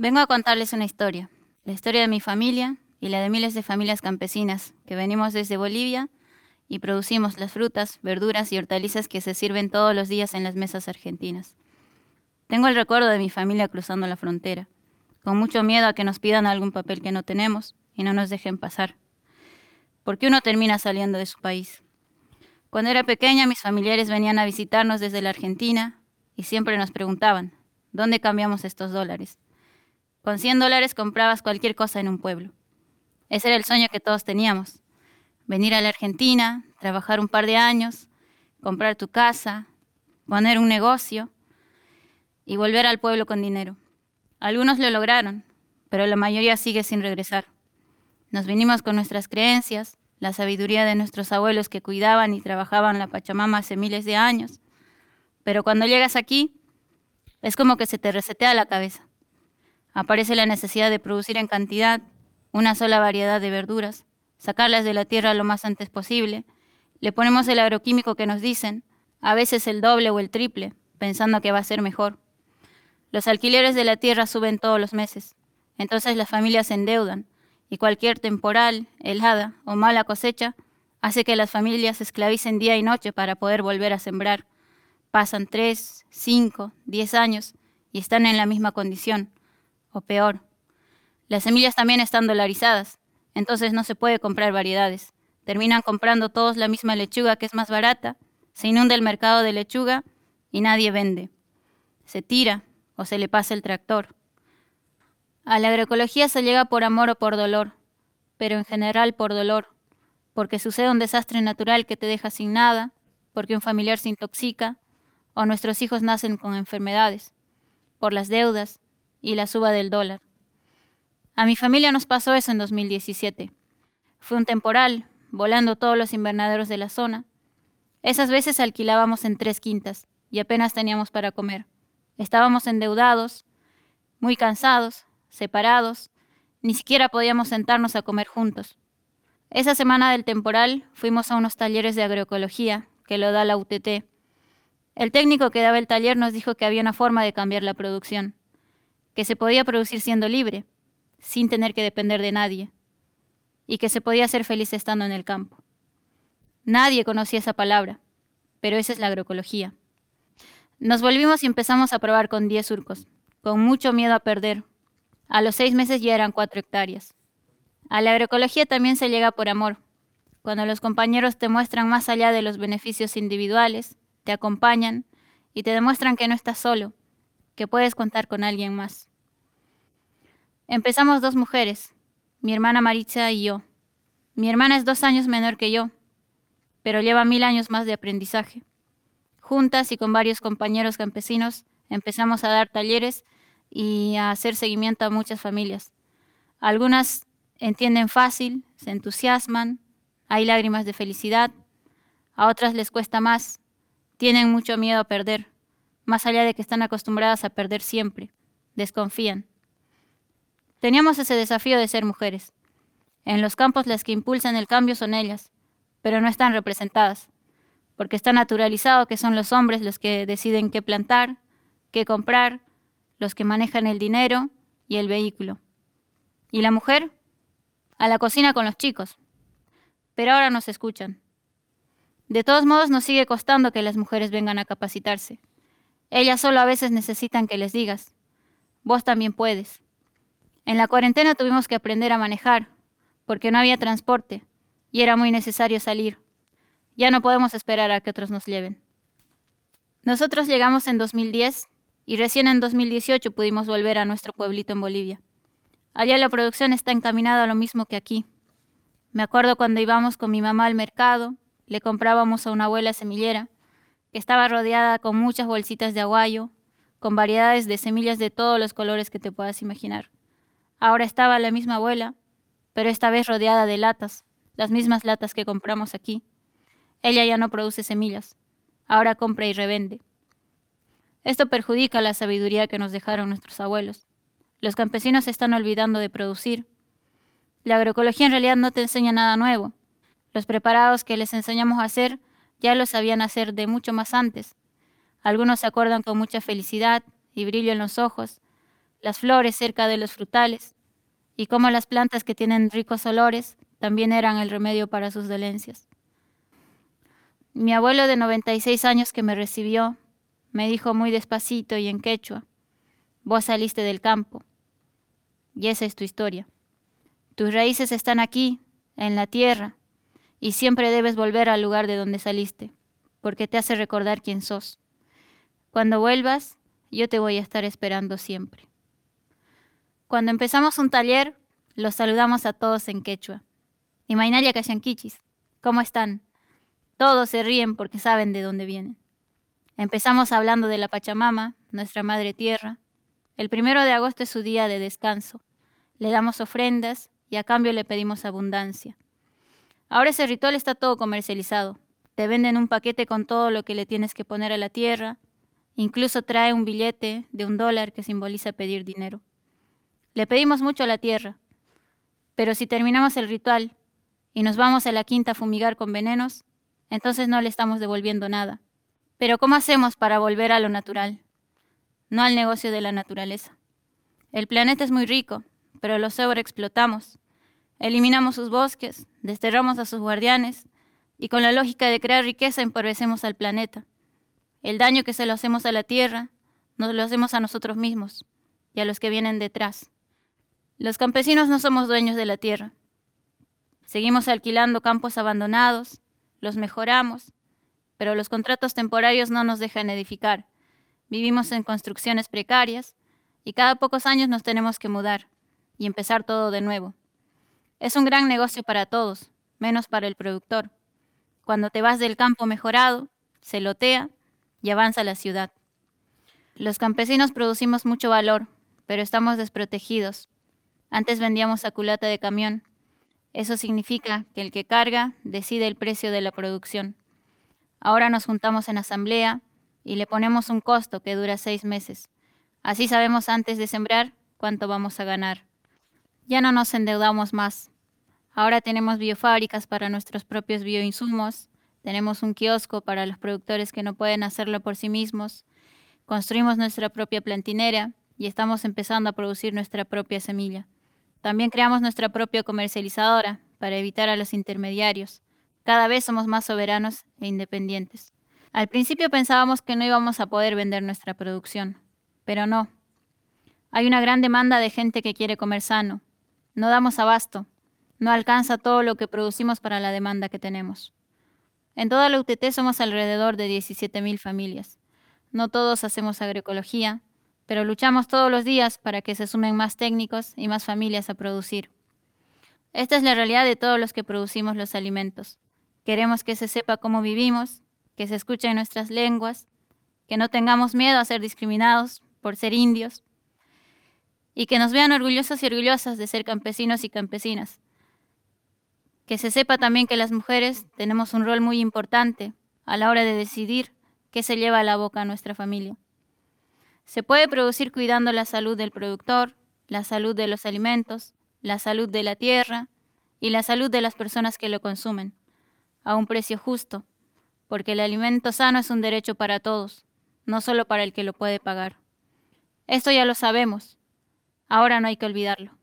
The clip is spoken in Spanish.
Vengo a contarles una historia, la historia de mi familia y la de miles de familias campesinas que venimos desde Bolivia y producimos las frutas, verduras y hortalizas que se sirven todos los días en las mesas argentinas. Tengo el recuerdo de mi familia cruzando la frontera, con mucho miedo a que nos pidan algún papel que no tenemos y no nos dejen pasar. Porque uno termina saliendo de su país. Cuando era pequeña, mis familiares venían a visitarnos desde la Argentina y siempre nos preguntaban, ¿dónde cambiamos estos dólares? Con 100 dólares comprabas cualquier cosa en un pueblo. Ese era el sueño que todos teníamos. Venir a la Argentina, trabajar un par de años, comprar tu casa, poner un negocio y volver al pueblo con dinero. Algunos lo lograron, pero la mayoría sigue sin regresar. Nos vinimos con nuestras creencias, la sabiduría de nuestros abuelos que cuidaban y trabajaban la Pachamama hace miles de años. Pero cuando llegas aquí, es como que se te resetea la cabeza. Aparece la necesidad de producir en cantidad una sola variedad de verduras, sacarlas de la tierra lo más antes posible. Le ponemos el agroquímico que nos dicen, a veces el doble o el triple, pensando que va a ser mejor. Los alquileres de la tierra suben todos los meses, entonces las familias se endeudan y cualquier temporal, helada o mala cosecha hace que las familias se esclavicen día y noche para poder volver a sembrar. Pasan tres, cinco, diez años y están en la misma condición o peor. Las semillas también están dolarizadas, entonces no se puede comprar variedades. Terminan comprando todos la misma lechuga que es más barata, se inunda el mercado de lechuga y nadie vende. Se tira o se le pasa el tractor. A la agroecología se llega por amor o por dolor, pero en general por dolor, porque sucede un desastre natural que te deja sin nada, porque un familiar se intoxica, o nuestros hijos nacen con enfermedades, por las deudas, y la suba del dólar. A mi familia nos pasó eso en 2017. Fue un temporal, volando todos los invernaderos de la zona. Esas veces alquilábamos en tres quintas y apenas teníamos para comer. Estábamos endeudados, muy cansados, separados, ni siquiera podíamos sentarnos a comer juntos. Esa semana del temporal fuimos a unos talleres de agroecología que lo da la UTT. El técnico que daba el taller nos dijo que había una forma de cambiar la producción que se podía producir siendo libre, sin tener que depender de nadie, y que se podía ser feliz estando en el campo. Nadie conocía esa palabra, pero esa es la agroecología. Nos volvimos y empezamos a probar con 10 surcos, con mucho miedo a perder. A los seis meses ya eran cuatro hectáreas. A la agroecología también se llega por amor, cuando los compañeros te muestran más allá de los beneficios individuales, te acompañan y te demuestran que no estás solo, que puedes contar con alguien más. Empezamos dos mujeres, mi hermana Maritza y yo. Mi hermana es dos años menor que yo, pero lleva mil años más de aprendizaje. Juntas y con varios compañeros campesinos empezamos a dar talleres y a hacer seguimiento a muchas familias. Algunas entienden fácil, se entusiasman, hay lágrimas de felicidad, a otras les cuesta más, tienen mucho miedo a perder más allá de que están acostumbradas a perder siempre, desconfían. Teníamos ese desafío de ser mujeres. En los campos las que impulsan el cambio son ellas, pero no están representadas, porque está naturalizado que son los hombres los que deciden qué plantar, qué comprar, los que manejan el dinero y el vehículo. ¿Y la mujer? A la cocina con los chicos. Pero ahora nos escuchan. De todos modos nos sigue costando que las mujeres vengan a capacitarse. Ellas solo a veces necesitan que les digas, vos también puedes. En la cuarentena tuvimos que aprender a manejar, porque no había transporte y era muy necesario salir. Ya no podemos esperar a que otros nos lleven. Nosotros llegamos en 2010 y recién en 2018 pudimos volver a nuestro pueblito en Bolivia. Allá la producción está encaminada a lo mismo que aquí. Me acuerdo cuando íbamos con mi mamá al mercado, le comprábamos a una abuela semillera que estaba rodeada con muchas bolsitas de aguayo, con variedades de semillas de todos los colores que te puedas imaginar. Ahora estaba la misma abuela, pero esta vez rodeada de latas, las mismas latas que compramos aquí. Ella ya no produce semillas, ahora compra y revende. Esto perjudica la sabiduría que nos dejaron nuestros abuelos. Los campesinos se están olvidando de producir. La agroecología en realidad no te enseña nada nuevo. Los preparados que les enseñamos a hacer ya lo sabían hacer de mucho más antes. Algunos se acuerdan con mucha felicidad y brillo en los ojos, las flores cerca de los frutales, y cómo las plantas que tienen ricos olores también eran el remedio para sus dolencias. Mi abuelo de 96 años que me recibió me dijo muy despacito y en quechua, vos saliste del campo, y esa es tu historia. Tus raíces están aquí, en la tierra, y siempre debes volver al lugar de donde saliste, porque te hace recordar quién sos. Cuando vuelvas, yo te voy a estar esperando siempre. Cuando empezamos un taller, los saludamos a todos en quechua. Y Mainaria Kashankichis, ¿cómo están? Todos se ríen porque saben de dónde vienen. Empezamos hablando de la Pachamama, nuestra madre tierra. El primero de agosto es su día de descanso. Le damos ofrendas y a cambio le pedimos abundancia. Ahora ese ritual está todo comercializado. Te venden un paquete con todo lo que le tienes que poner a la tierra. Incluso trae un billete de un dólar que simboliza pedir dinero. Le pedimos mucho a la tierra, pero si terminamos el ritual y nos vamos a la quinta a fumigar con venenos, entonces no le estamos devolviendo nada. Pero ¿cómo hacemos para volver a lo natural? No al negocio de la naturaleza. El planeta es muy rico, pero lo sobreexplotamos. Eliminamos sus bosques, desterramos a sus guardianes y con la lógica de crear riqueza empobrecemos al planeta. El daño que se lo hacemos a la tierra, nos lo hacemos a nosotros mismos y a los que vienen detrás. Los campesinos no somos dueños de la tierra. Seguimos alquilando campos abandonados, los mejoramos, pero los contratos temporarios no nos dejan edificar. Vivimos en construcciones precarias y cada pocos años nos tenemos que mudar y empezar todo de nuevo. Es un gran negocio para todos, menos para el productor. Cuando te vas del campo mejorado, se lotea y avanza la ciudad. Los campesinos producimos mucho valor, pero estamos desprotegidos antes vendíamos a culata de camión. Eso significa que el que carga decide el precio de la producción. Ahora nos juntamos en asamblea y le ponemos un costo que dura seis meses. Así sabemos antes de sembrar cuánto vamos a ganar. Ya no nos endeudamos más. Ahora tenemos biofábricas para nuestros propios bioinsumos, tenemos un kiosco para los productores que no pueden hacerlo por sí mismos, construimos nuestra propia plantinera y estamos empezando a producir nuestra propia semilla. También creamos nuestra propia comercializadora para evitar a los intermediarios. Cada vez somos más soberanos e independientes. Al principio pensábamos que no íbamos a poder vender nuestra producción, pero no. Hay una gran demanda de gente que quiere comer sano. No damos abasto. No alcanza todo lo que producimos para la demanda que tenemos. En toda la UTT somos alrededor de 17.000 familias. No todos hacemos agroecología, pero luchamos todos los días para que se sumen más técnicos y más familias a producir. Esta es la realidad de todos los que producimos los alimentos. Queremos que se sepa cómo vivimos, que se escuchen nuestras lenguas, que no tengamos miedo a ser discriminados por ser indios y que nos vean orgullosos y orgullosas de ser campesinos y campesinas. Que se sepa también que las mujeres tenemos un rol muy importante a la hora de decidir qué se lleva a la boca a nuestra familia. Se puede producir cuidando la salud del productor, la salud de los alimentos, la salud de la tierra y la salud de las personas que lo consumen, a un precio justo, porque el alimento sano es un derecho para todos, no solo para el que lo puede pagar. Esto ya lo sabemos, ahora no hay que olvidarlo.